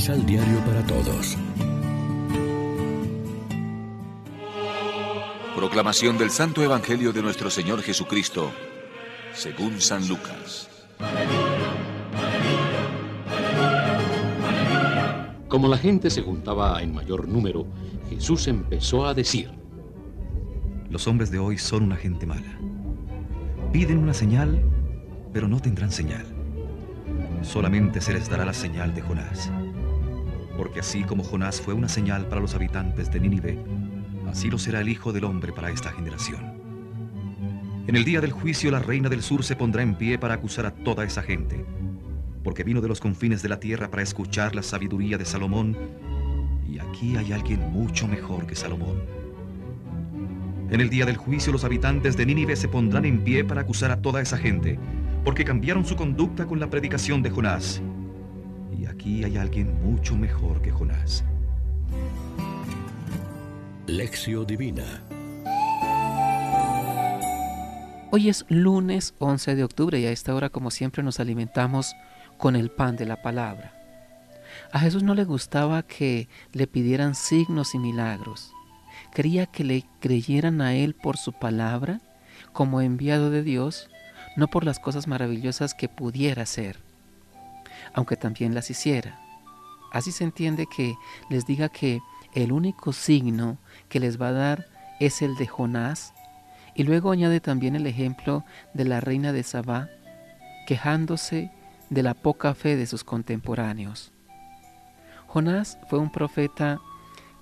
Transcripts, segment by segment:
Misal Diario para Todos. Proclamación del Santo Evangelio de nuestro Señor Jesucristo, según San Lucas. Como la gente se juntaba en mayor número, Jesús empezó a decir, Los hombres de hoy son una gente mala. Piden una señal, pero no tendrán señal. Solamente se les dará la señal de Jonás. Porque así como Jonás fue una señal para los habitantes de Nínive, así lo será el Hijo del Hombre para esta generación. En el día del juicio la reina del sur se pondrá en pie para acusar a toda esa gente, porque vino de los confines de la tierra para escuchar la sabiduría de Salomón, y aquí hay alguien mucho mejor que Salomón. En el día del juicio los habitantes de Nínive se pondrán en pie para acusar a toda esa gente, porque cambiaron su conducta con la predicación de Jonás. Aquí hay alguien mucho mejor que Jonás. Lección Divina Hoy es lunes 11 de octubre y a esta hora como siempre nos alimentamos con el pan de la palabra. A Jesús no le gustaba que le pidieran signos y milagros quería que le creyeran a Él por su palabra como enviado de Dios, no por las cosas maravillosas que pudiera hacer, aunque también las hiciera. Así se entiende que les diga que el único signo que les va a dar es el de Jonás, y luego añade también el ejemplo de la reina de Sabá, quejándose de la poca fe de sus contemporáneos. Jonás fue un profeta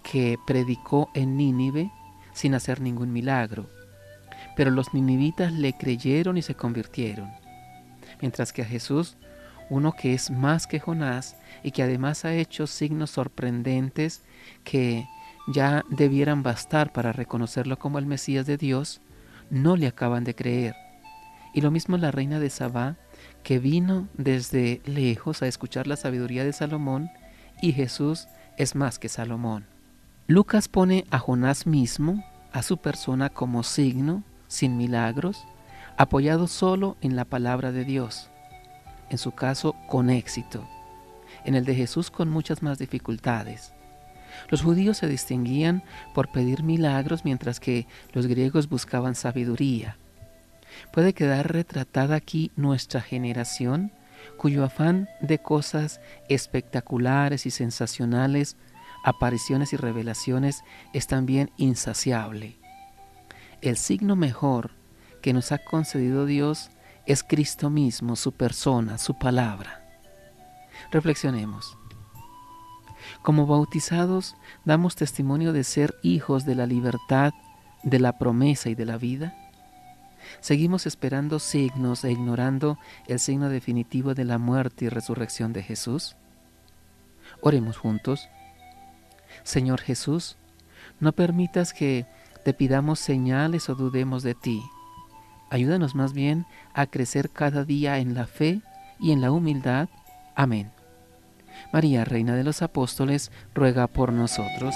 que predicó en Nínive sin hacer ningún milagro. Pero los ninivitas le creyeron y se convirtieron. Mientras que a Jesús, uno que es más que Jonás y que además ha hecho signos sorprendentes que ya debieran bastar para reconocerlo como el Mesías de Dios, no le acaban de creer. Y lo mismo la reina de Sabá, que vino desde lejos a escuchar la sabiduría de Salomón, y Jesús es más que Salomón. Lucas pone a Jonás mismo, a su persona como signo, sin milagros, apoyado solo en la palabra de Dios, en su caso con éxito, en el de Jesús con muchas más dificultades. Los judíos se distinguían por pedir milagros mientras que los griegos buscaban sabiduría. Puede quedar retratada aquí nuestra generación cuyo afán de cosas espectaculares y sensacionales apariciones y revelaciones es también insaciable. El signo mejor que nos ha concedido Dios es Cristo mismo, su persona, su palabra. Reflexionemos. Como bautizados damos testimonio de ser hijos de la libertad, de la promesa y de la vida. Seguimos esperando signos e ignorando el signo definitivo de la muerte y resurrección de Jesús. Oremos juntos. Señor Jesús, no permitas que te pidamos señales o dudemos de ti. Ayúdanos más bien a crecer cada día en la fe y en la humildad. Amén. María, Reina de los Apóstoles, ruega por nosotros.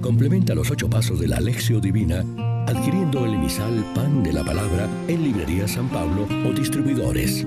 Complementa los ocho pasos de la Alexio Divina adquiriendo el emisal Pan de la Palabra en Librería San Pablo o distribuidores.